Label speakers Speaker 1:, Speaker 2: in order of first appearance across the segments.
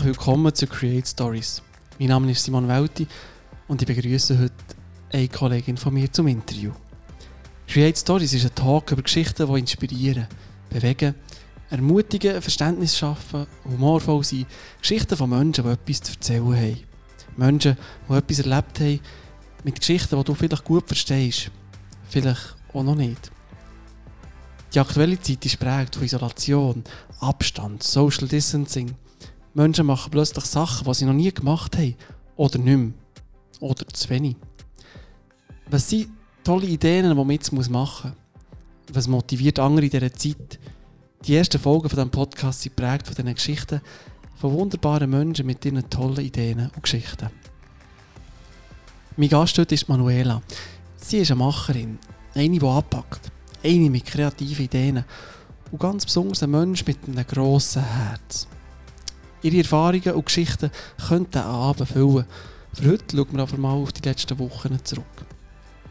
Speaker 1: Herzlich willkommen zu Create Stories. Mein Name ist Simon Welti und ich begrüße heute eine Kollegin von mir zum Interview. Create Stories ist ein Talk über Geschichten, die inspirieren, bewegen, ermutigen, Verständnis schaffen, humorvoll sein. Geschichten von Menschen, die etwas zu erzählen haben. Menschen, die etwas erlebt haben, mit Geschichten, die du vielleicht gut verstehst, vielleicht auch noch nicht. Die aktuelle Zeit ist prägt von Isolation, Abstand, Social Distancing. Menschen machen plötzlich Sachen, die sie noch nie gemacht haben. Oder nicht mehr. Oder zu wenig. Was sind tolle Ideen, die man jetzt machen muss? Was motiviert andere in dieser Zeit? Die ersten Folgen von diesem Podcast sind prägt von diesen Geschichten von wunderbaren Menschen mit ihren tollen Ideen und Geschichten. Mein Gast heute ist Manuela. Sie ist eine Macherin, eine, die anpackt, eine mit kreativen Ideen und ganz besonders ein Mensch mit einem grossen Herz. Ihre Erfahrungen und Geschichten könnten einen Abend füllen. Für heute schauen wir aber mal auf die letzten Wochen zurück.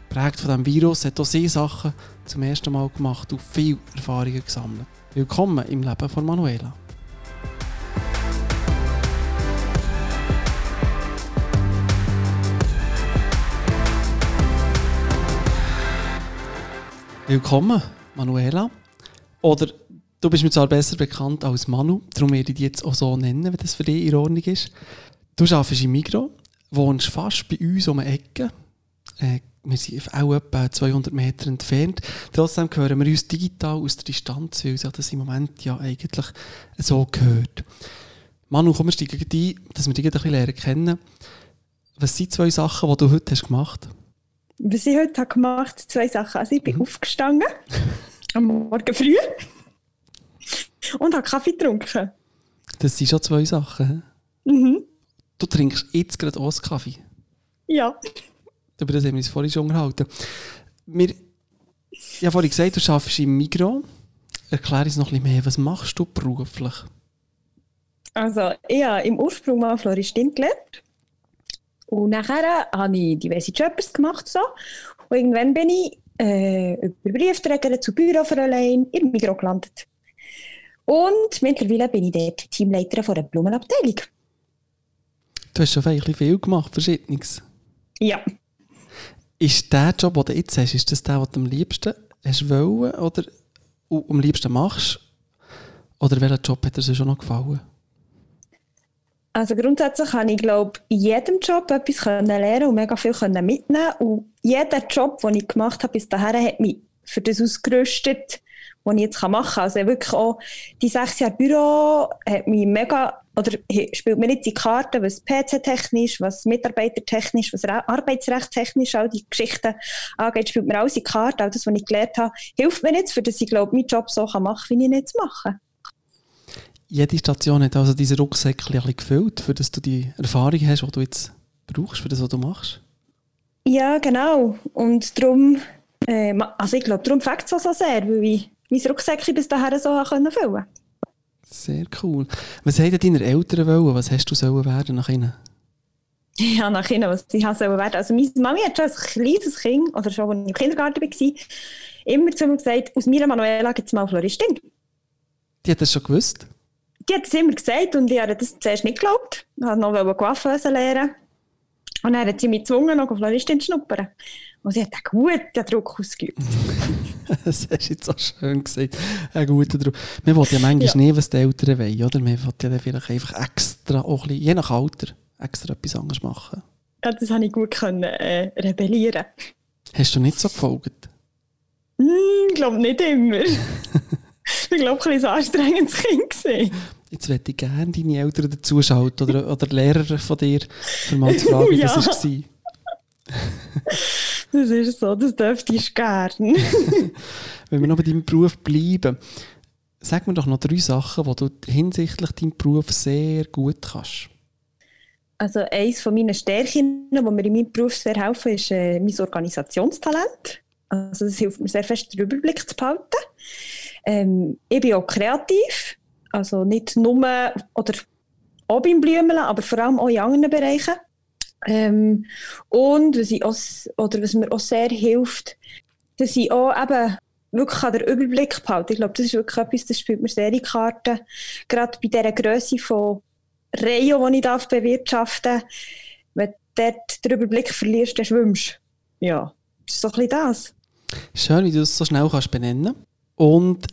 Speaker 1: Prägt von diesem Virus hat auch sie Sachen zum ersten Mal gemacht und viele Erfahrungen gesammelt. Willkommen im Leben von Manuela. Willkommen, Manuela. Oder du bist mir zwar besser bekannt als Manu, darum werde ich dich jetzt auch so nennen, wenn das für dich in Ordnung ist. Du arbeitest im Migro, wohnst fast bei uns um die Ecke. Äh, wir sind auch etwa 200 Meter entfernt. Trotzdem hören wir uns digital aus der Distanz, weil sich das im Moment ja eigentlich so gehört. Manu, komm, wir steigen ein, dass wir dich ein bisschen lernen kennen. Was sind zwei Sachen, die du heute hast gemacht hast?
Speaker 2: Was ich heute habe gemacht habe, zwei Sachen. Also ich bin mhm. aufgestanden, am Morgen früh, und habe Kaffee getrunken.
Speaker 1: Das sind schon zwei Sachen. Mhm. Du trinkst jetzt gerade auch Kaffee?
Speaker 2: Ja.
Speaker 1: Über das haben wir uns vorhin schon unterhalten. Wir, ich habe vorhin gesagt, du arbeitest im Migros. Erklär uns noch ein bisschen mehr. Was machst du beruflich?
Speaker 2: Also, ich habe im Ursprung mal Floristin gelernt. Und nachher habe ich diverse Jobs gemacht. So. Und irgendwann bin ich äh, über Briefträger zu Bürofräulein in Migros gelandet. Und mittlerweile bin ich dort Teamleiterin von der Blumenabteilung.
Speaker 1: Du hast schon eigentlich viel gemacht, Verschiedenes.
Speaker 2: Ja.
Speaker 1: Ist der Job, den du jetzt hast, ist das der, den du am liebsten hast wollen oder am liebsten machst? Oder welcher Job hat dir schon noch gefallen?
Speaker 2: Also grundsätzlich habe ich, glaube in jedem Job etwas lernen und mega viel mitnehmen Und jeder Job, den ich gemacht habe bis dahin, hat mich für das ausgerüstet, was ich jetzt machen kann. Also wirklich auch die sechs Jahre Büro hat mich mega, oder spielt mir jetzt die Karten, was PC-technisch, was mitarbeitertechnisch, was arbeitsrechtstechnisch, all die Geschichten angeht, spielt mir alles in die Karten. All das, was ich gelernt habe, hilft mir jetzt, für das ich glaube, meinen Job so machen kann, wie ich ihn jetzt mache
Speaker 1: jede Station hat also diese Rucksäckchen gefüllt, für dass du die Erfahrung hast, die du jetzt brauchst, für das, was du machst?
Speaker 2: Ja, genau. Und darum, äh, also ich glaube, darum fängt es auch so sehr, weil ich mein Rucksäckchen bis dahin so füllen konnte.
Speaker 1: Sehr cool. Was haben deine Eltern wollen? Was hast du sollen werden nach ihnen?
Speaker 2: Ja, nach ihnen, was ich sollen werden. Also meine Mami hat schon als kleines Kind, oder schon, als ich im Kindergarten war, immer zu mir gesagt, aus meiner Manuela gibt es mal Floristin.
Speaker 1: Die hat das schon gewusst?
Speaker 2: die hat es immer gesagt und ich habe das zuerst nicht geglaubt. Ich wollte noch Coiffeuse lernen. Und dann hat sie mich gezwungen, noch Floristin zu schnuppern. Und sie hat einen guten Druck ausgeübt.
Speaker 1: das hast du jetzt so schön gesagt. Ein guter Druck. Man will ja manchmal ja. nie, was die Eltern wollen, oder? Man will ja dann vielleicht einfach extra, auch ein bisschen, je nach Alter, extra etwas anderes machen.
Speaker 2: Ja, das habe ich gut können, äh, rebellieren.
Speaker 1: Hast du nicht so gefolgt?
Speaker 2: Ich glaube nicht immer. ich glaube, ein bisschen anstrengendes Kind gesehen.
Speaker 1: Jetzt möchte ich gerne deine Eltern dazuschalten oder, oder Lehrer von dir, für mal zu fragen, wie ja. das war.
Speaker 2: Das ist so, das dürfte ich gerne.
Speaker 1: Wenn wir noch bei deinem Beruf bleiben, sag mir doch noch drei Sachen, die du hinsichtlich deinem Beruf sehr gut kannst.
Speaker 2: Also eines von meinen Stärken, die mir in meinem Beruf sehr helfen, ist äh, mein Organisationstalent. Also das hilft mir sehr fest, den Überblick zu behalten. Ähm, ich bin auch kreativ, also nicht nur oder auch beim Blümeln, aber vor allem auch in anderen Bereichen. Ähm, und was, ich auch, oder was mir auch sehr hilft, dass ich auch eben wirklich an den Überblick behalte. Ich glaube, das ist wirklich etwas, das spielt mir sehr in Karten. Gerade bei dieser Größe von Rayon, den ich darf bewirtschaften darf. Wenn du dort den Überblick verlierst, dann schwimmst Ja, das ist so ein bisschen das.
Speaker 1: Schön, wie du es so schnell kannst benennen Und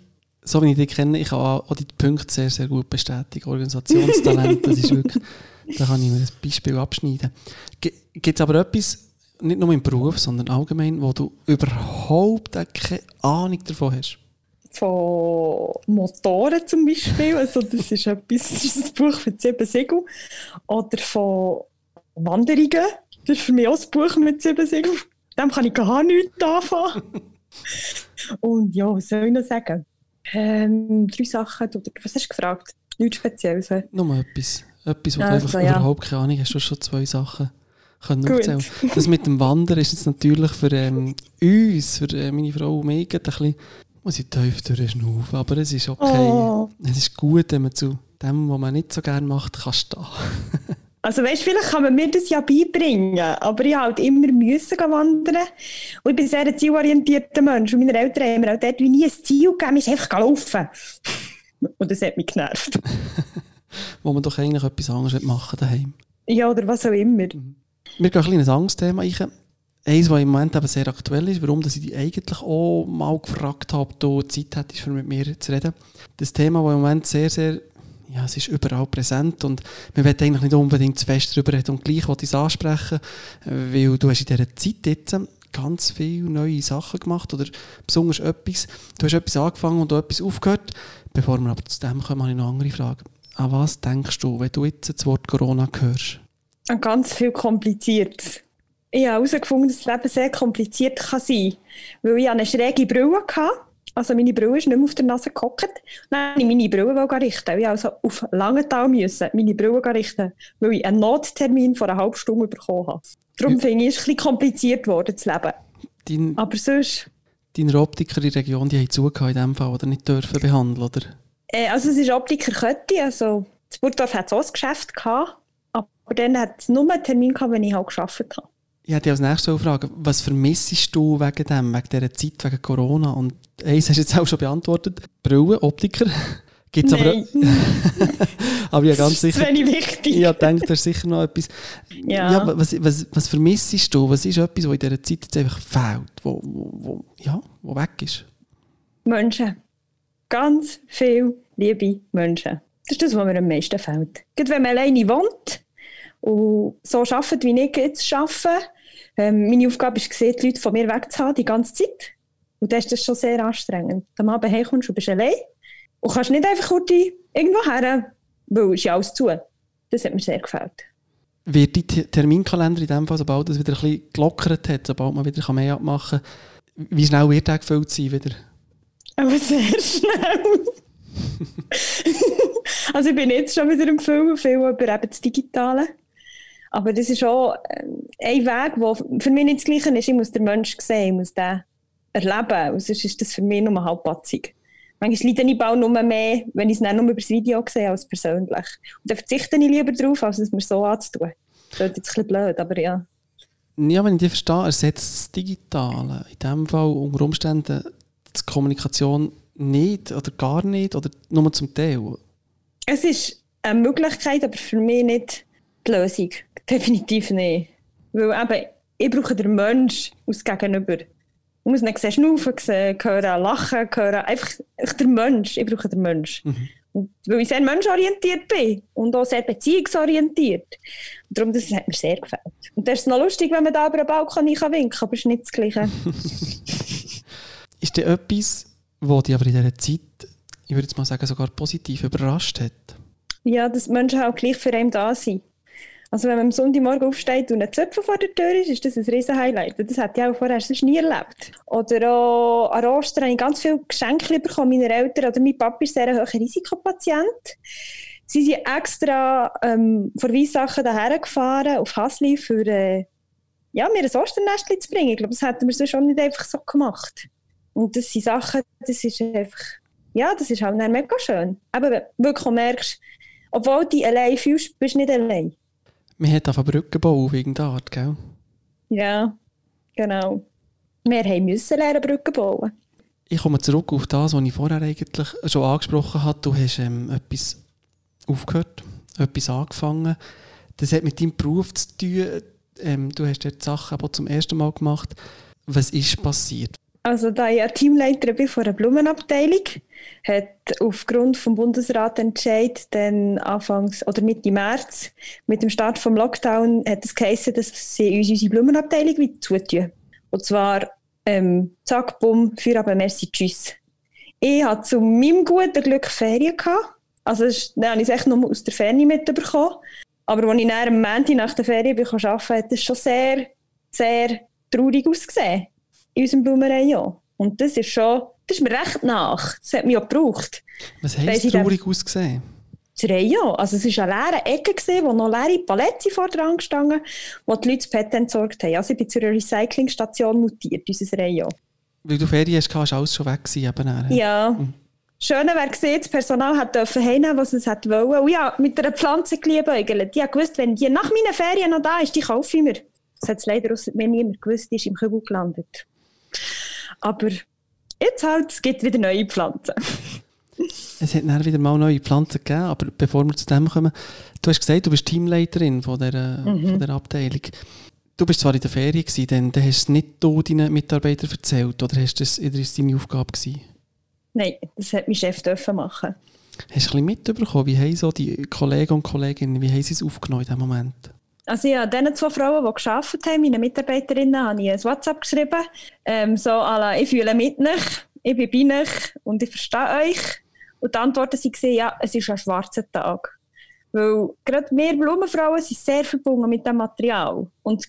Speaker 1: so wie ich dich kenne, ich kann auch die Punkte sehr, sehr gut bestätigen. Organisationstalent, das ist wirklich, da kann ich mir ein Beispiel abschneiden. Gibt es aber etwas, nicht nur im Beruf, sondern allgemein, wo du überhaupt keine Ahnung davon hast?
Speaker 2: Von Motoren zum Beispiel, also das ist etwas, das ist ein Buch für sieben Segel. Oder von Wanderungen, das ist für mich auch ein Buch mit sieben Segeln. Dem kann ich gar nichts anfangen. Und ja, was soll ich noch sagen? Ähm, drei Sachen, oder was hast du gefragt? Nichts Spezielles?
Speaker 1: Nur etwas. Etwas, wo also, du einfach ja. überhaupt keine Ahnung hast. Du hast schon zwei Sachen können. Das mit dem Wandern ist jetzt natürlich für ähm, uns, für äh, meine Frau und mich, ein bisschen, muss ich tief durchschnaufen, aber es ist okay. Oh. Es ist gut, wenn man zu dem, was man nicht so gerne macht, kann stehen.
Speaker 2: Also weißt, vielleicht kann man mir das ja beibringen, aber ich halt immer müssen wandern. Und ich bin sehr ein zielorientierter Mensch. Und meine Eltern haben mir auch dort wie nie ein Ziel gegeben, ist einfach laufen. Und das hat mich genervt.
Speaker 1: Wo man doch eigentlich etwas anderes machen daheim.
Speaker 2: Ja, oder was auch immer.
Speaker 1: Mhm. Wir gehen ein kleines Angstthema ein. Eins, das im Moment eben sehr aktuell ist, warum dass ich dich eigentlich auch mal gefragt habe, ob du Zeit hättest, für mit mir zu reden. Das Thema, das im Moment sehr, sehr ja, es ist überall präsent und wir wollen eigentlich nicht unbedingt zu fest darüber reden und gleich wollte ich es ansprechen, weil du hast in dieser Zeit jetzt ganz viele neue Sachen gemacht oder besonders etwas. Du hast etwas angefangen und etwas aufgehört. Bevor wir aber zu dem kommen, habe ich noch eine andere Frage. An was denkst du, wenn du jetzt das Wort Corona hörst?
Speaker 2: An ganz viel kompliziert. Ich habe herausgefunden, dass das Leben sehr kompliziert kann sein kann. Weil ich eine schräge Brille hatte also meine Brille ist nicht mehr auf der Nase gehockt. Dann musste ich meine Brille richten. Ich also auf Langenthal müssen meine Brille richten, weil ich einen Nottermin vor einer halben Stunde bekommen habe. Darum finde ich, es ein bisschen kompliziert geworden, zu leben. Dein, Aber sonst...
Speaker 1: Deine Optiker in der Region, die haben zugehört in dem Fall, oder nicht dürfen behandeln, oder?
Speaker 2: Äh, also es ist Optikerkette, also das Burgdorf hat so ein Geschäft gehabt, aber dann hat es nur einen Termin gehabt, wenn ich halt gearbeitet habe.
Speaker 1: Ich hätte als nächstes eine Frage. Was vermissest du wegen dem, wegen dieser Zeit, wegen Corona? Und eins hast du jetzt auch schon beantwortet. Brille, Optiker. Gibt's aber, aber ja, ganz sicher.
Speaker 2: Das ist wichtig.
Speaker 1: Ja, denke, da ist sicher noch etwas. Ja. ja was, was, was vermissest du? Was ist etwas, was in dieser Zeit jetzt einfach fehlt, wo, wo, wo, ja, wo weg ist?
Speaker 2: Menschen. Ganz viele liebe Menschen. Das ist das, was mir am meisten fehlt. Gerade wenn man alleine wohnt und so arbeitet, wie ich jetzt arbeite, ähm, meine Aufgabe ist die Leute von mir wegzuhaben, die ganze Zeit. Und das ist das schon sehr anstrengend. Am Abend herkommst und bist allein und kannst nicht einfach kurz irgendwo her, weil es ja alles zu. Das hat mir sehr gefällt.
Speaker 1: Wird dein Terminkalender in dem Fall, sobald es wieder ein bisschen gelockert hat, sobald man wieder mehr abmachen kann, wie schnell wird der gefüllt sein wieder?
Speaker 2: Aber sehr schnell. also ich bin jetzt schon wieder im Film, viel über eben das Digitale. Aber das ist auch äh, ein Weg, der für mich nicht das Gleiche ist. Ich muss den Menschen sehen, ich muss den erleben. Und sonst ist das für mich nur halbpatzig. Manchmal leide ich auch nur mehr, wenn ich es nicht nur über das Video sehe, als persönlich. Und dann verzichte ich lieber darauf, als es mir so anzutun. Das ist jetzt ein bisschen blöd, aber ja.
Speaker 1: Ja, wenn ich dich verstehe, ersetzt das Digitale in diesem Fall unter Umständen die Kommunikation nicht oder gar nicht oder nur zum Teil?
Speaker 2: Es ist eine Möglichkeit, aber für mich nicht die Lösung. Definitiv nicht. Weil eben, ich brauche den Mensch aus Gegenüber. Ich muss nicht sehen, schnaufen, sehen, hören, lachen, hören. Einfach der Mensch. Ich brauche den Mensch. Mhm. Und weil ich sehr menschorientiert bin und auch sehr beziehungsorientiert. Und darum, das hat mir sehr gefällt. Und das ist noch lustig, wenn man da über einen Balkon winken kann, aber es ist nicht das Gleiche.
Speaker 1: ist dir etwas, was dich aber in dieser Zeit, ich würde jetzt mal sagen, sogar positiv überrascht hat?
Speaker 2: Ja, dass Menschen auch gleich für einen da sind. Also wenn man am Sonntagmorgen aufsteht und ein Zöpfen vor der Tür ist, ist das ein riesen Highlight. Das hätte ich auch vorher sonst nie erlebt. Oder auch an Ostern habe ich ganz viele Geschenke bekommen meiner Eltern. Oder mein Papa ist sehr ein hoher Risikopatient. Sie sind extra ähm, vor Weissachen daher gefahren, auf Hasli, für äh, ja, mir ein Osternestchen zu bringen. Ich glaube, das hätten wir so schon nicht einfach so gemacht. Und das sind Sachen, das ist einfach, ja, das ist halt mega schön. Aber wirklich merkst, obwohl du allein fühlst, bist du nicht allein.
Speaker 1: Man hat auf Brücken bauen wegen der Art, gell?
Speaker 2: Ja, genau. Wir haben müssen lernen, Brücken bauen.
Speaker 1: Ich komme zurück auf das, was ich vorher eigentlich schon angesprochen habe. Du hast ähm, etwas aufgehört, etwas angefangen. Das hat mit deinem Beruf zu tun. Ähm, du hast dort Sachen aber zum ersten Mal gemacht. Was ist passiert?
Speaker 2: Also da ich Teamleiter bin von einer Blumenabteilung, hat aufgrund vom Bundesrat Entscheid dann Anfangs oder Mitte März mit dem Start vom Lockdown hat es geheißen, dass sie uns unsere Blumenabteilung wieder zutun. Und zwar ähm, zack, bumm, für aber merci, tschüss. Ich hatte zu meinem guten Glück Ferien gehabt. Also dann habe ich es echt nur aus der Ferne mitbekommen. Aber als ich dann am Montag nach der Ferien bin, arbeiten hat es schon sehr, sehr traurig ausgesehen in unserem Blumenrayon. Und das ist schon, das ist mir recht nach. Das hat mich auch gebraucht.
Speaker 1: Was heisst traurig ausgesehen?
Speaker 2: Das Rayon. Also es war eine leere Ecke, gewesen, wo noch leere Paletten vor dran gestanden wo die Leute das Pet entsorgt haben. Also ich bin zu einer Recyclingstation mutiert, unser Rayon.
Speaker 1: Weil du Ferien hast, war alles schon weg gewesen, eben
Speaker 2: Ja. Mhm. Schöner wäre gesehen, das Personal hat dürfen heimnehmen, was es hat wollen. Und ja, mit einer Pflanze geliebäugelt. Hat gewusst, wenn die nach meinen Ferien noch da ist, die kaufe ich mir. Das hat es leider mir niemand gewusst, die ist im Kübel gelandet. Aber jetzt halt, es gibt wieder neue Pflanzen.
Speaker 1: es hat dann wieder mal neue Pflanzen gegeben, aber bevor wir zu dem kommen, du hast gesagt, du bist Teamleiterin von der, mhm. von der Abteilung. Du bist zwar in der Ferien gewesen, dann, dann hast du nicht du deinen Mitarbeitern erzählt, oder hast das, oder ist das deine Aufgabe gewesen?
Speaker 2: Nein, das hat mein Chef dürfen machen.
Speaker 1: Hast du ein bisschen mitbekommen, wie haben so die Kollegen und Kolleginnen, wie haben sie es aufgenommen in diesem Moment?
Speaker 2: Also ja, diesen zwei Frauen, die gearbeitet haben, meine Mitarbeiterinnen, habe ich ein WhatsApp geschrieben. Ähm, so, la, ich fühle mit euch, ich bin bei euch und ich verstehe euch. Und die Antworten waren, ja, es ist ein schwarzer Tag. Weil gerade wir Blumenfrauen sind sehr verbunden mit dem Material. Und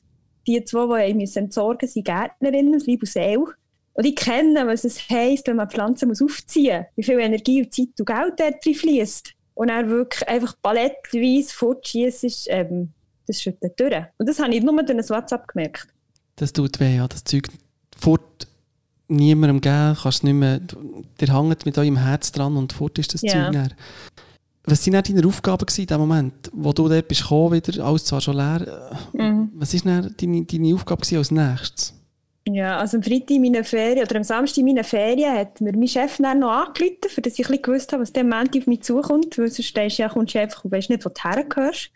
Speaker 2: die zwei, die ich entsorgen müssen, sind Gärtnerinnen, Liebe und Seele. Und ich kenne, was es heisst, wenn man Pflanzen aufziehen muss, wie viel Energie und Zeit und Geld dort fließt. Und dann wirklich einfach palettweise fortschießen, ähm, das schüttet durch. Und das habe ich nur durch ein WhatsApp gemerkt.
Speaker 1: Das tut weh, ja. Das Zeug fort niemandem geben, kannst nicht mehr, der hängt mit eurem Herz dran und fort ist das ja. Zeug näher. Was waren deine Aufgaben in dem Moment, wo du dort bist gekommen, wieder, alles zwar schon leer, mhm. was war deine, deine Aufgabe als nächstes?
Speaker 2: Ja, also am Freitag in meinen Ferien, oder am Samstag in meinen Ferien hat mir mein Chef dann noch angerufen, für dass ich ein gewusst habe, was der Moment auf mich zukommt, weil sonst stehst du ja, kommst du einfach und weißt nicht, wo du hergehörst.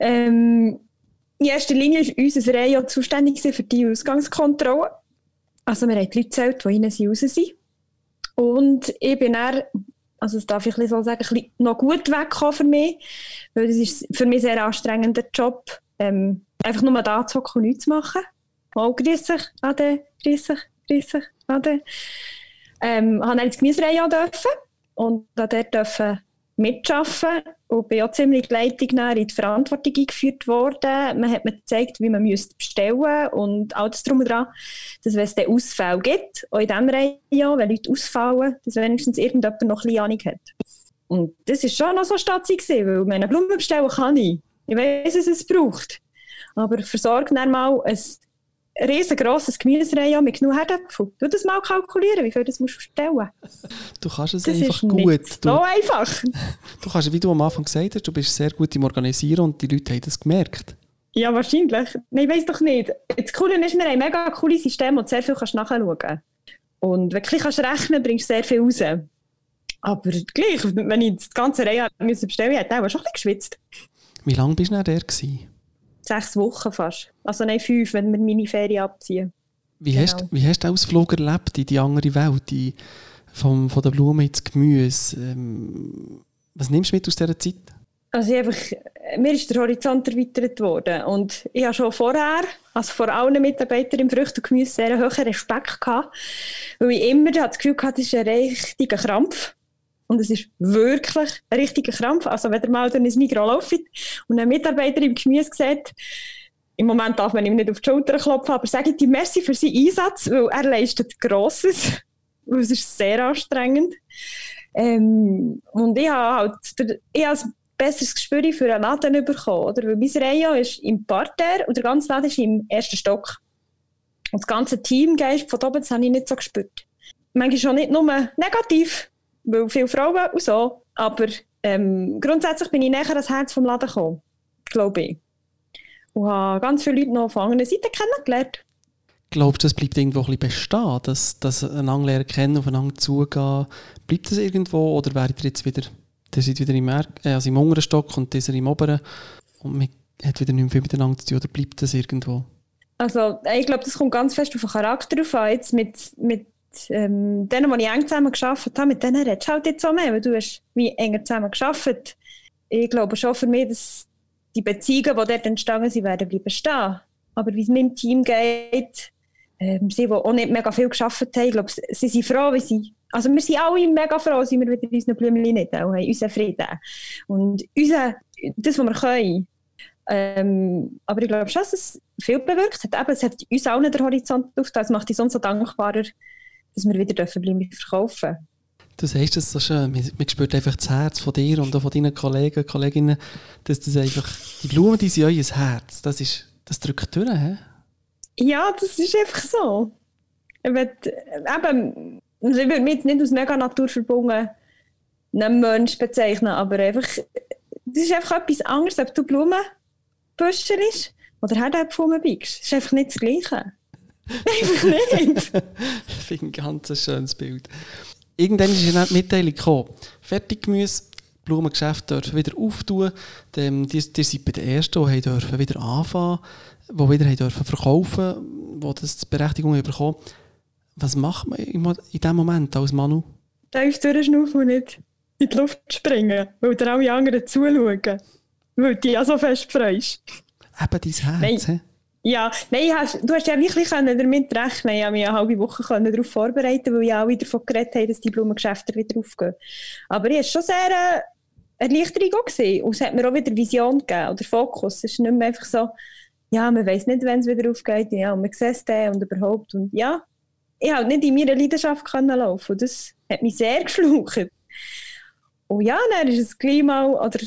Speaker 2: Ähm, in erster Linie war unser Reihe zuständig für die Ausgangskontrolle. Also wir haben die Leute gezählt, die rein sind, raus sind. Und ich bin dann, also das darf ich so sagen, noch gut weggekommen für mich, weil das ist für mich ein sehr anstrengender Job, ähm, einfach nur da zu hocken und nichts zu machen. Mal grüß dich, Ade, grüß dich, grüß dich, Ade. Ähm, habe dann ins Gemüsereihe dürfen und dort dürfen mitarbeiten und bin auch ziemlich Leitung in die Verantwortung eingeführt worden. Man hat mir gezeigt, wie man müsste bestellen und alles drum und dran, dass wenn es dann Ausfälle gibt, auch in diesem Region, wenn Leute ausfallen, dass wenigstens irgendjemand noch ein bisschen Ahnung hat. Und das war schon noch so statzig, weil meine Blumen bestellen kann ich. Ich weiß, dass es braucht. Aber versorge dann mal ein riesengroßes Gemüsereihe mit genug Herdöpfel. Du das mal kalkulieren, wie viel das musst du bestellen.
Speaker 1: Du kannst es das einfach gut.
Speaker 2: so einfach.
Speaker 1: Du kannst, wie du am Anfang gesagt hast, du bist sehr gut im Organisieren und die Leute haben das gemerkt.
Speaker 2: Ja, wahrscheinlich. Nein, ich weiß doch nicht. Das Coole ist, wir haben ein mega cooles System, du sehr viel kannst nachschauen. Und wenn du kannst rechnen bringst du sehr viel raus. Aber gleich, wenn ich das ganze Reihe bestellen musste, hätte ich auch schon ein bisschen geschwitzt.
Speaker 1: Wie lange bist du denn der gewesen?
Speaker 2: Sechs Wochen fast. Also nein, fünf, wenn wir meine Ferien abziehen.
Speaker 1: Wie, genau. hast, wie hast du Ausflug erlebt in die andere Welt, die, vom, von der Blume ins Gemüse? Ähm, was nimmst du mit aus dieser Zeit?
Speaker 2: Also einfach, mir ist der Horizont erweitert worden und ich habe schon vorher, also vor allen Mitarbeitern im Früchte und Gemüse, sehr hohen Respekt gehabt, weil ich immer das Gefühl hatte, das ist ein richtiger Krampf. Und es ist wirklich ein richtiger Krampf. Also wenn ihr mal durch ein Mikro läuft und ein Mitarbeiter im Gemüse sieht, im Moment darf man ihm nicht auf die Schulter klopfen, aber sage ihm Merci für seinen Einsatz, weil er leistet Grosses. Es ist sehr anstrengend. Ähm, und ich habe halt ich habe ein besseres Gespür für einen Laden bekommen. Oder? Weil mein Rayon ist im Parterre und der ganze Laden ist im ersten Stock. Und das ganze Teamgeist von oben, das habe ich nicht so gespürt. Manchmal schon nicht nur negativ, weil viele Frauen und so. Aber ähm, grundsätzlich bin ich näher ans Herz vom Laden gekommen, glaube ich. Und habe ganz viele Leute noch von anderen Seiten kennengelernt.
Speaker 1: Glaubst du, das bleibt irgendwo ein bisschen bestehen, dass, dass einander lernen kennen, aufeinander zugehen? Bleibt das irgendwo oder werdet ihr jetzt wieder ihr seid wieder im, er äh, also im unteren Stock und dieser im oberen und man hat wieder nicht mehr viel miteinander zu tun oder bleibt das irgendwo?
Speaker 2: Also ich glaube, das kommt ganz fest auf den Charakter auf Jetzt mit, mit ähm, denen, die ich eng zusammen gearbeitet habe, mit denen redest du halt jetzt auch mehr, weil du hast wie enger zusammen gearbeitet. Ich glaube schon für mich, dass die Beziehungen, die dort entstanden sind, werden bleiben stehen. Aber wie es meinem Team geht, ähm, sie, die auch nicht mega viel gearbeitet haben, ich glaube, sie sind froh, wie sie also wir sind alle mega froh, sind wir wieder in unseren Blümchen nicht und haben unseren Frieden. Und unser, das, was wir können. Ähm, aber ich glaube schon, dass es viel bewirkt hat. Eben, es hat uns allen den Horizont aufgetan. Es macht uns umso dankbarer, dass wir wieder dürfen Blümchen verkaufen
Speaker 1: Du sagst es so schön, man, man spürt einfach das Herz von dir und auch von deinen Kollegen und Kolleginnen, dass das einfach, die Blumen, die sind euer Herz, das, ist, das drückt durch, he?
Speaker 2: Ja, das ist einfach so. Eben, also ich würde mich jetzt nicht als mega naturverbunden einen Mensch bezeichnen, aber einfach, das ist einfach etwas anderes, ob du Blumenbüscher ist oder Herdäpfel biegst. Das ist einfach nicht das Gleiche. Einfach nicht.
Speaker 1: ich finde ein ganz schönes Bild. Irgendwann ist eine Mitteilung gekommen. Fertiggemüse, Blumengeschäfte dürfen wieder auftun. Die, die, die sind bei den ersten, die dürfen wieder anfangen, die wieder dürfen verkaufen, die das die Berechtigung bekommen was macht man in diesem Moment als Manu?
Speaker 2: Tief durchschnaufen und nicht in die Luft springen, weil dir alle anderen zuschauen. Weil du dich ja so fest freust.
Speaker 1: Eben dein Herz,
Speaker 2: nein. Ja, nein, hast, du hast ja wirklich damit rechnen Ich habe mich eine halbe Woche darauf vorbereiten weil ja alle davon geredet haben, dass die Blumengeschäfte wieder aufgehen. Aber ich war schon sehr äh, Erleichterung auch gesehen. Und es hat mir auch wieder Vision gegeben oder Fokus. Es ist nicht mehr einfach so, ja, man weiß nicht, wenn es wieder aufgeht, ja, und man sieht es dann und überhaupt. Und ja, ich konnte nicht in meiner Leidenschaft können laufen. Das hat mich sehr geschluckt. Und ja, dann ist es mal, oder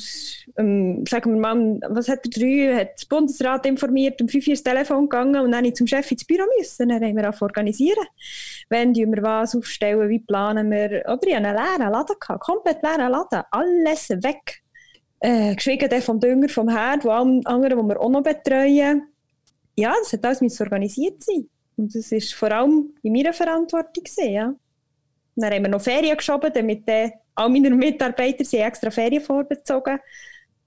Speaker 2: ähm, sagen wir mal, was hat der drei, hat das Bundesrat informiert, um fünf Uhr ins Telefon gegangen und dann ich zum Chef ins Büro müssen. Dann haben wir auch organisieren. Wenn wir was aufstellen, wie planen wir, oder ich hatte einen leeren Laden, gehabt, komplett leeren Laden, alles weg. Äh, geschwiegen vom Dünger, vom Herd, wo alle anderen, die wir auch noch betreuen. Ja, das hat alles organisiert sein. Und das war vor allem in meiner Verantwortung. Gewesen, ja. Dann haben wir noch Ferien geschoben, damit äh, all meine Mitarbeiter sie extra Ferien vorbezogen,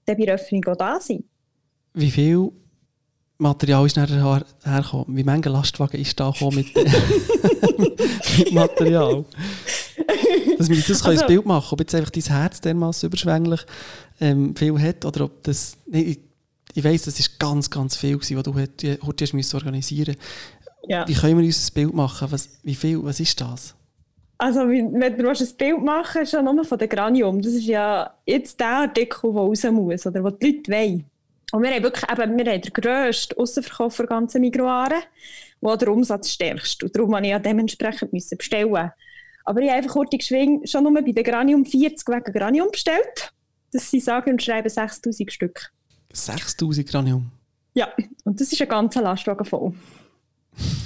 Speaker 2: dann bei der Öffnung auch da sind.
Speaker 1: Wie viel Material ist nachher hergekommen? Wie viele Lastwagen ist da mit, mit Material? Dass wir das also, ein Bild machen ob jetzt einfach dein Herz dermaßen überschwänglich ähm, viel hat oder ob das... Nee, ich, ich weiss, das war ganz, ganz viel, was du heute organisieren musst. Ja. Wie können wir uns ein Bild machen? Was, wie viel, was ist das?
Speaker 2: Also, wenn du ein Bild machen willst, schon nur von der Granium. Das ist ja jetzt der Artikel, der raus muss, oder was die Leute wollen. Und wir haben wirklich eben, wir haben den grössten Aussenverkauf der ganzen Migroare, der Umsatz stärkst. Und darum musste ich ja dementsprechend müssen bestellen. Aber ich habe einfach kurz geschwingt, schon nur bei der Granium 40 wegen Granium bestellt. Das sind sage und schreiben 6000 Stück.
Speaker 1: 6000 Granium?
Speaker 2: Ja, und das ist ein ganzer Lastwagen voll.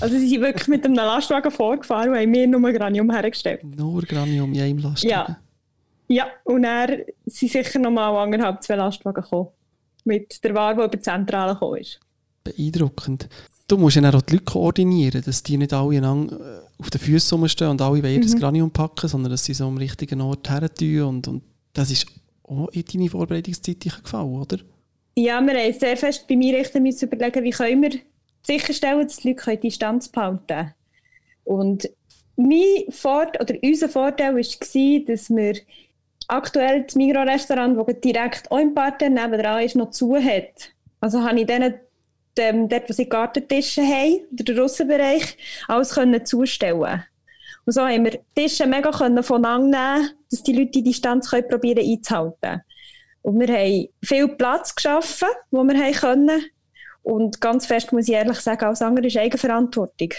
Speaker 2: Also sie sind wirklich mit einem Lastwagen vorgefahren und haben mir nur Granium hergestellt.
Speaker 1: Nur Granium in einem Lastwagen?
Speaker 2: Ja. Ja, und er sind sicher noch mal anderthalb, zwei Lastwagen gekommen. Mit der Ware, die über die Zentrale gekommen ist.
Speaker 1: Beeindruckend. Du musst ja auch die Leute koordinieren, dass die nicht alle äh, auf den Füßen rumstehen und alle wollen mhm. das Granium packen, sondern dass sie so am richtigen Ort her tun. Und, und das ist auch in deine Vorbereitungszeit gefallen, oder?
Speaker 2: Ja, wir haben sehr fest bei mir müssen überlegen, wie können wir sicherstellen, dass die Leute die Distanz behalten können. Und mein Vorteil, oder unser Vorteil war, dass wir aktuell das Migros-Restaurant, das direkt auch im Partner nebenan ist, noch zu hat. Also habe ich denen dem, dort, wo sie Gartentische haben, oder den Russenbereich, alles können zustellen Und so haben wir Tische mega können voneinander nehmen, dass die Leute die Distanz können probieren einzuhalten. Und wir haben viel Platz geschaffen, wo wir haben können. Und ganz fest muss ich ehrlich sagen, alles andere ist Eigenverantwortung.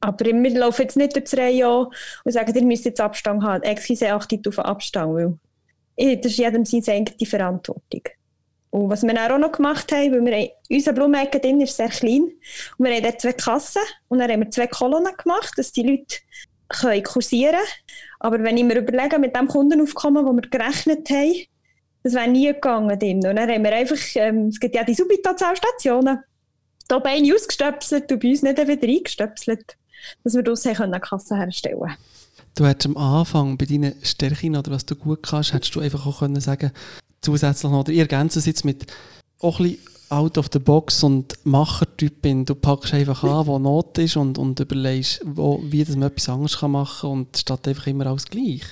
Speaker 2: Aber wir laufen jetzt nicht durchs Rayon und sagen, ihr müsst jetzt Abstand haben. Excuse, achtet auf den Abstand. Weil das ist jedem seine eigene Verantwortung. Und was wir auch noch gemacht haben, weil wir unser Blumenecke drin ist sehr klein und wir haben dort zwei Kassen und dann haben wir zwei Kolonnen gemacht, dass die Leute können kursieren können. Aber wenn ich mir überlege, mit dem Kundenaufkommen, das wir gerechnet haben, das wäre nie gegangen. Drin. Und dann haben wir einfach, ähm, es gibt ja die Subitozahlstationen, da eine ausgestöpselt und bei uns nicht wieder eingestöpselt, dass wir daraus eine Kasse herstellen können.
Speaker 1: Du hättest am Anfang bei deinen Stärken oder was du gut kannst, hättest du einfach auch können sagen, zusätzlich noch, oder ihr ergänzt es jetzt mit auch ein bisschen out of the box und Machertyp bin. Du packst einfach an, wo Not ist und, und überlegst, wo, wie das man etwas anderes machen kann und statt einfach immer alles gleich.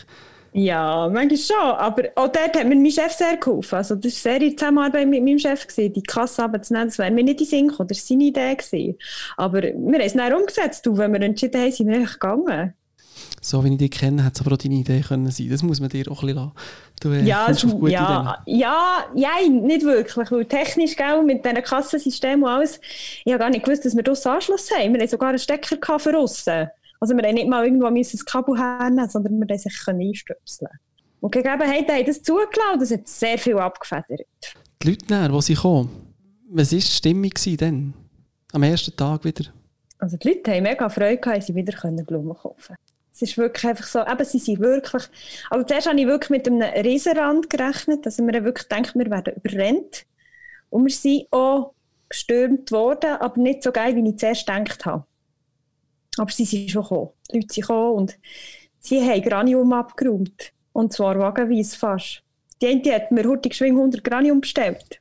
Speaker 2: Ja, manchmal schon. Aber auch dort hat mir mein Chef sehr geholfen. Also, das war sehr in Zusammenarbeit mit meinem Chef. Gewesen. Die Kasse abzunehmen, das wäre mir nicht in Sinn gekommen. Das war seine Idee. Gewesen. Aber wir haben es dann umgesetzt. Du, wenn wir entschieden haben, sind wir echt gegangen.
Speaker 1: So wie ich dich kenne, hätte es aber auch deine Idee können sein Das muss man dir auch ein bisschen lassen.
Speaker 2: Du äh, ja, also, gut ja, ja, ja, nicht wirklich. Weil technisch, gell, mit diesem Kassensystem und alles, ich habe gar nicht gewusst, dass wir das Anschluss haben. Wir haben sogar einen Stecker für aussen. Also wir haben nicht mal irgendwo ein Kabel hernehmen, sondern wir sich einstöpseln Und die Gegebenheiten haben das zugelassen das hat sehr viel abgefedert.
Speaker 1: Die Leute näher, die sie kommen, was war die Stimmung dann? Am ersten Tag wieder?
Speaker 2: Also die Leute haben mega Freude gehabt, sie wieder Blumen kaufen Es ist wirklich einfach so, eben, sie sind wirklich, also zuerst habe ich wirklich mit einem Riesenrand gerechnet, dass wir wirklich denken, wir werden überrennt. Und wir sind auch gestürmt worden, aber nicht so geil, wie ich zuerst gedacht habe. Aber sie sind schon gekommen. Die Leute sind gekommen und sie haben Granium abgeräumt. Und zwar wagenweise fast. Die eine hat mir heute geschwing 100 Granium bestellt.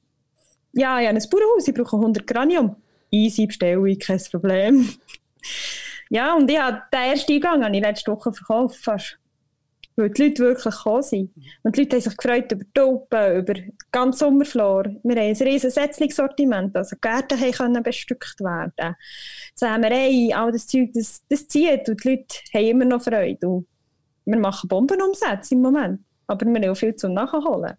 Speaker 2: Ja, ich habe ein Bauernhaus, ich brauche 100 Granium. Easy Bestellung, kein Problem. ja, und ich habe den ersten Eingang habe ich letzte Woche verkauft fast weil die Leute wirklich gekommen sind. Und die Leute haben sich gefreut über Tauben, über ganz Sommerflor. Wir haben ein riesiges Setzlingssortiment, also die Gärten können bestückt werden. Sämerei, all das Zeug, das, das zieht und die Leute haben immer noch Freude. Und wir machen Bombenumsätze im Moment, aber wir haben auch viel zum Nachholen.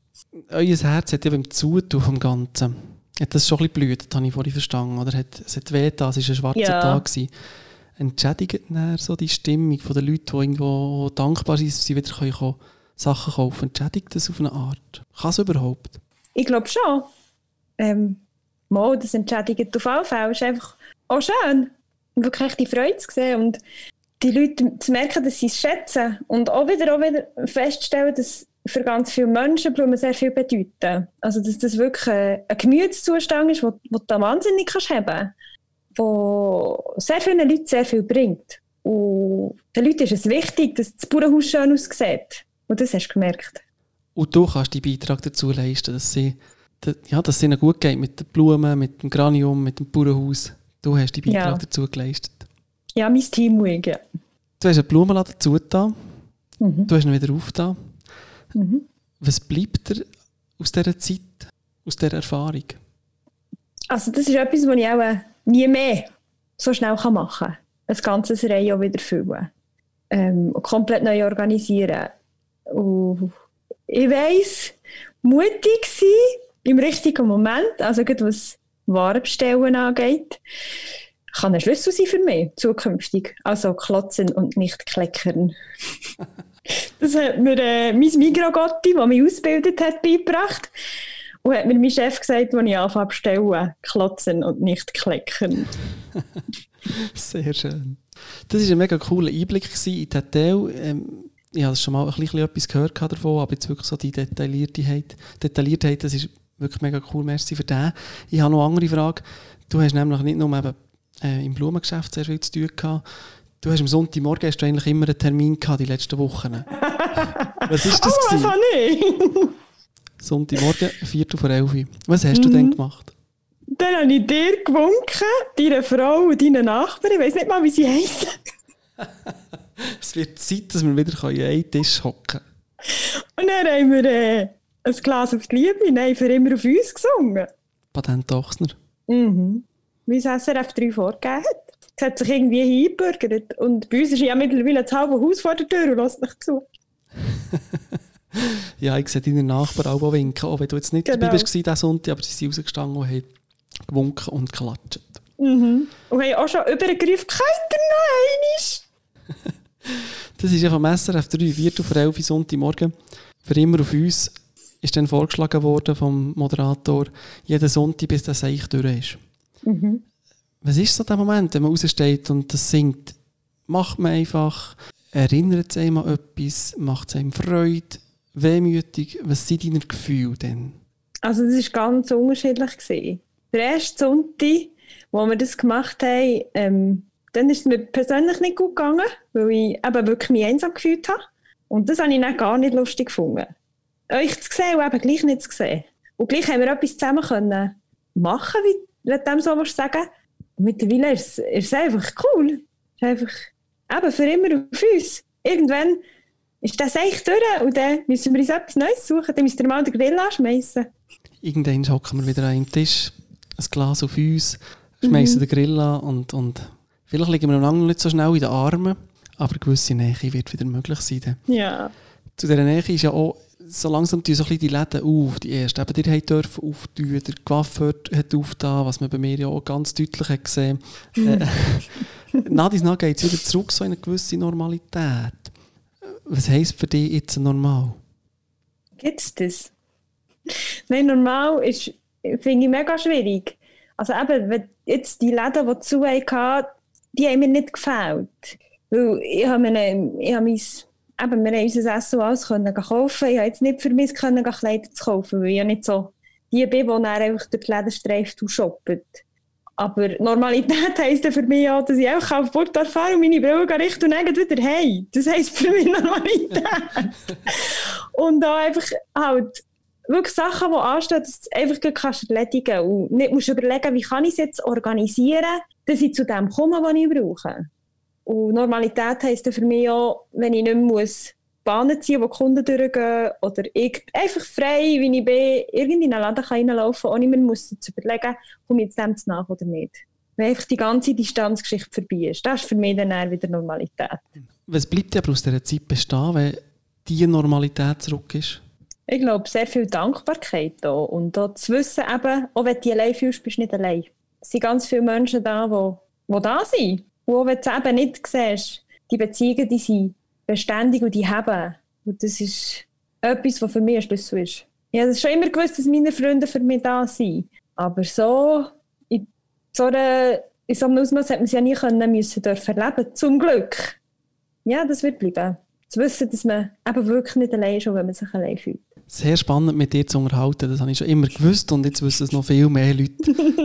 Speaker 1: Euer Herz hat ja beim Zutun vom Ganzen, hat das schon ein bisschen blüht, das habe ich vorhin verstanden, oder? Hat, es hat weh es war ein schwarzer ja. Tag. Gewesen entschädigt so die Stimmung der Leute, die irgendwo dankbar sind, dass sie wieder können Sachen kaufen Entschädigt das auf eine Art? Kann es überhaupt?
Speaker 2: Ich glaube schon. Ähm, mal, das entschädigt auf alle Fälle. Es ist einfach auch schön, wirklich die Freude zu sehen und die Leute zu merken, dass sie es schätzen und auch wieder, auch wieder feststellen, dass für ganz viele Menschen Blumen sehr viel bedeuten. Also, dass das wirklich ein Gemütszustand ist, den du wahnsinnig kannst haben kannst wo sehr vielen Leuten sehr viel bringt. Und den Leuten ist es wichtig, dass das Bauernhaus schön aussieht. Und das hast du gemerkt.
Speaker 1: Und du kannst deinen Beitrag dazu leisten, dass, sie, ja, dass es ihnen gut geht mit den Blumen, mit dem Granium, mit dem Bauernhaus. Du hast deinen Beitrag ja. dazu geleistet.
Speaker 2: Ja, mein Team, ja.
Speaker 1: Du hast einen Blumenladen zugetan. Mhm. Du hast ihn wieder aufgetan. Mhm. Was bleibt dir aus dieser Zeit, aus dieser Erfahrung?
Speaker 2: Also das ist etwas, was ich auch äh, nie mehr so schnell machen kann. Ein ganzes Reihe wieder füllen. Ähm, komplett neu organisieren. Und ich weiss, mutig sein im richtigen Moment, also gerade was Warenbestellen angeht, kann ein Schlüssel sein für mich zukünftig. Also klotzen und nicht kleckern. das hat mir äh, mein Migrogotti, der mich ausgebildet hat, beigebracht. Und hat mir mein Chef gesagt, als ich anfange bestellen, klotzen und nicht klecken.
Speaker 1: Sehr schön. Das war ein mega cooler Einblick in die Detail. Ähm, ich habe schon mal ein bisschen etwas gehört davon, aber jetzt wirklich so die Detailliertheit, Detailliertheit das ist wirklich mega cool. Merci für das. Ich habe noch eine andere Frage. Du hast nämlich nicht nur eben, äh, im Blumengeschäft sehr viel zu tun gehabt. Du hast am Sonntagmorgen hast du eigentlich immer einen Termin gehabt, die letzten Wochen. Was ist das?
Speaker 2: oh, was habe ich?
Speaker 1: Sonntagmorgen, Viertel vor elf. Was hast mhm. du denn gemacht?
Speaker 2: Dann habe ich dir gewunken, deiner Frau und deinen Nachbarn. Ich weiß nicht mal, wie sie heißen.
Speaker 1: es wird Zeit, dass wir wieder an einen Tisch hocken
Speaker 2: Und dann haben wir äh, ein Glas auf die Liebe, nein, für immer auf uns gesungen.
Speaker 1: Patent Ochsner.
Speaker 2: Mhm. Wie es SRF 3 vorgegeben hat. Es hat sich irgendwie eingebürgert. Und bei uns ist ja mittlerweile das halbe Haus vor der Tür und lässt nicht zu.
Speaker 1: ja, ich sehe deine Nachbarn auch winken, auch wenn du jetzt nicht genau. dabei warst diesen Sonntag, aber sie sind rausgestanden und haben gewunken und geklatscht.
Speaker 2: Mhm. Und haben auch schon übergegriffen, könnt ihr
Speaker 1: noch Das ist ja vom SRF 3, 4. vor 11 Sonntagmorgen. Für immer auf uns ist dann vorgeschlagen worden vom Moderator, jeden Sonntag, bis der Seich durch ist. Mhm. Was ist so der Moment, wenn man raussteht und das singt? Macht man einfach, erinnert es einem an etwas, macht es einem Freude? Wehmütig. Was sind deine Gefühle denn?
Speaker 2: Also das war ganz unterschiedlich. Gewesen. Der erste Sonntag, wo wir das gemacht haben, ähm, dann ist es mir persönlich nicht gut gegangen, weil ich eben wirklich mich einsam gefühlt habe. Und das habe ich dann gar nicht lustig gefunden. Euch zu sehen und eben gleich nicht zu sehen. Und gleich haben wir etwas zusammen können machen, wie du dem so was sagen Und mittlerweile ist es, ist es einfach cool. Es ist einfach eben für immer auf uns. Irgendwann ist das echt durch und dann müssen wir uns etwas Neues suchen. Dann müssen wir mal den Grill anschmeißen.
Speaker 1: Irgendwann hocken wir wieder an einem Tisch, ein Glas auf uns, schmeißen mhm. den Grill an und, und vielleicht liegen wir noch nicht so schnell in den Armen, aber eine gewisse Nähe wird wieder möglich sein.
Speaker 2: Ja.
Speaker 1: Zu dieser Nähe ist ja auch so langsam so die Läden auf, die ersten. Eben, die dürfen auftun, der Coiffeur hat aufgetan, was man bei mir ja auch ganz deutlich hat gesehen äh, Nach dies nach geht es wieder zurück so in eine gewisse Normalität. Was heisst für dich jetzt normal?
Speaker 2: Gibt es das? Nein, normal ist, finde ich mega schwierig. Also eben, wenn jetzt die Läden, die zu hatten, die haben mir nicht gefällt. Weil ich habe, meine, ich habe mein, eben, wir haben unser Essen alles können kaufen. Ich habe jetzt nicht vermisst, können, Kleider zu kaufen, weil ich ja nicht so die bin, die dann einfach durch die Läden streift und shoppt. Aber Normalität heisst für mich auch, dass ich einfach auf Porto fahre und meine Brille richte und dann wieder hey. Das heisst für mich Normalität. und da einfach halt wirklich Sachen, die anstehen, dass du einfach kannst erledigen und nicht musst überlegen, wie kann ich es jetzt organisieren, dass ich zu dem komme, was ich brauche. Und Normalität heisst für mich auch, wenn ich nicht mehr muss Bahnen ziehen, wo die Kunden durchgehen oder ich einfach frei, wie ich bin, irgendwie in einen Laden reinlaufen kann, ohne mir muss zu überlegen, komme ich jetzt dem nach oder nicht. Wenn einfach die ganze Distanzgeschichte vorbei ist. Das ist für mich dann wieder Normalität.
Speaker 1: Was bleibt aber aus dieser Zeit bestehen, wenn diese Normalität zurück ist?
Speaker 2: Ich glaube, sehr viel Dankbarkeit da. Und da zu wissen, eben, auch wenn du dich allein fühlst, bist du nicht allein. Es sind ganz viele Menschen da, die, die da sind. Und auch wenn du es eben nicht siehst, die Beziehungen, die sind beständig und die haben. Und das ist etwas, was für mich ein Schlüssel ist. Ich habe schon immer gewusst, dass meine Freunde für mich da sind. Aber so, in so, einer, in so einem Ausmaß hat man es ja nie können, müssen dürfen erleben. Zum Glück. Ja, das wird bleiben. Zu wissen, dass man eben wirklich nicht allein ist, wenn man sich allein fühlt.
Speaker 1: Sehr spannend, mit dir zu unterhalten. Das habe ich schon immer gewusst und jetzt wissen es noch viel mehr Leute.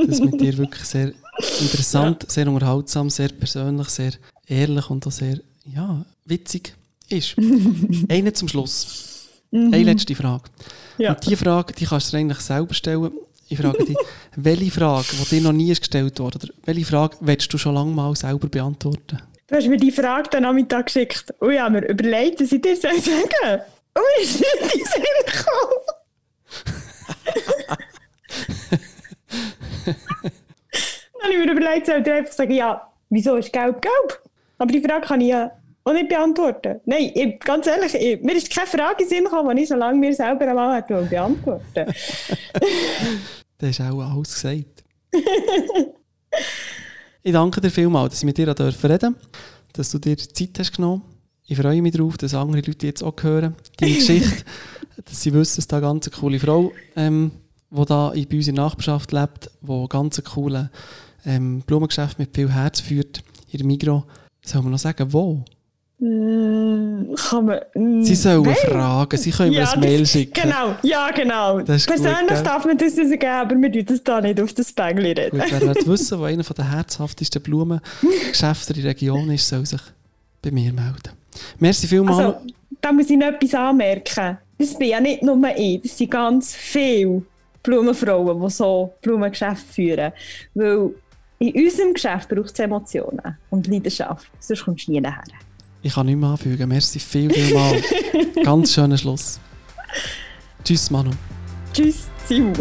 Speaker 1: Das ist mit dir wirklich sehr interessant, ja. sehr unterhaltsam, sehr persönlich, sehr ehrlich und auch sehr ja, witzig ist. Eine zum Schluss. Mhm. Eine letzte Frage. Ja. Und diese Frage die kannst du dir eigentlich selber stellen. Ich frage dich, welche Frage, die dir noch nie gestellt wurde, oder welche Frage willst du schon lange mal selber beantworten?
Speaker 2: Du hast mir die Frage dann am Mittag geschickt. Und ich habe mir überlegt, dass ich dir sagen soll. Und ich nicht in Sinn gekommen. dann habe ich mir überlegt, soll ich einfach sagen, ja, wieso ist gelb gelb? Aber die Frage kann ich ja auch nicht beantworten. Nein, ich, ganz ehrlich, ich, mir ist keine Frage in Sinn gekommen, die ich so lange mir selber einmal beantworten
Speaker 1: Das ist auch alles gesagt. ich danke dir vielmals, dass ich mit dir reden durfte, dass du dir Zeit hast genommen. Ich freue mich darauf, dass andere Leute jetzt auch hören, deine Geschichte, dass sie wissen, dass da eine ganz coole Frau, ähm, die da bei uns in der Nachbarschaft lebt, die ganz coole ähm, Blumengeschäft mit viel Herz führt, ihr Migros. Soll man noch sagen, wo?
Speaker 2: Mm, kann man,
Speaker 1: mm, Sie sollen nein. fragen, Sie können ja, mir ein Mail schicken.
Speaker 2: Genau, ja genau. Persönlich gut, darf man das nicht geben, aber wir das da nicht auf das Bängli reden.
Speaker 1: Gut, wer will wissen, wo einer der herzhaftesten Blumengeschäfte in der Region ist, soll sich bei mir melden. Merci vielmals. Also,
Speaker 2: da muss ich noch etwas anmerken. Das bin ja nicht nur ich, das sind ganz viele Blumenfrauen, die so Blumengeschäfte führen. Weil in unserem Geschäft braucht es Emotionen und Leidenschaft, sonst kommst du nie nachher.
Speaker 1: Ich kann nicht mehr anfügen. Merci viel, viel mal. Ganz schöner Schluss. Tschüss, Manu.
Speaker 2: Tschüss, Simon.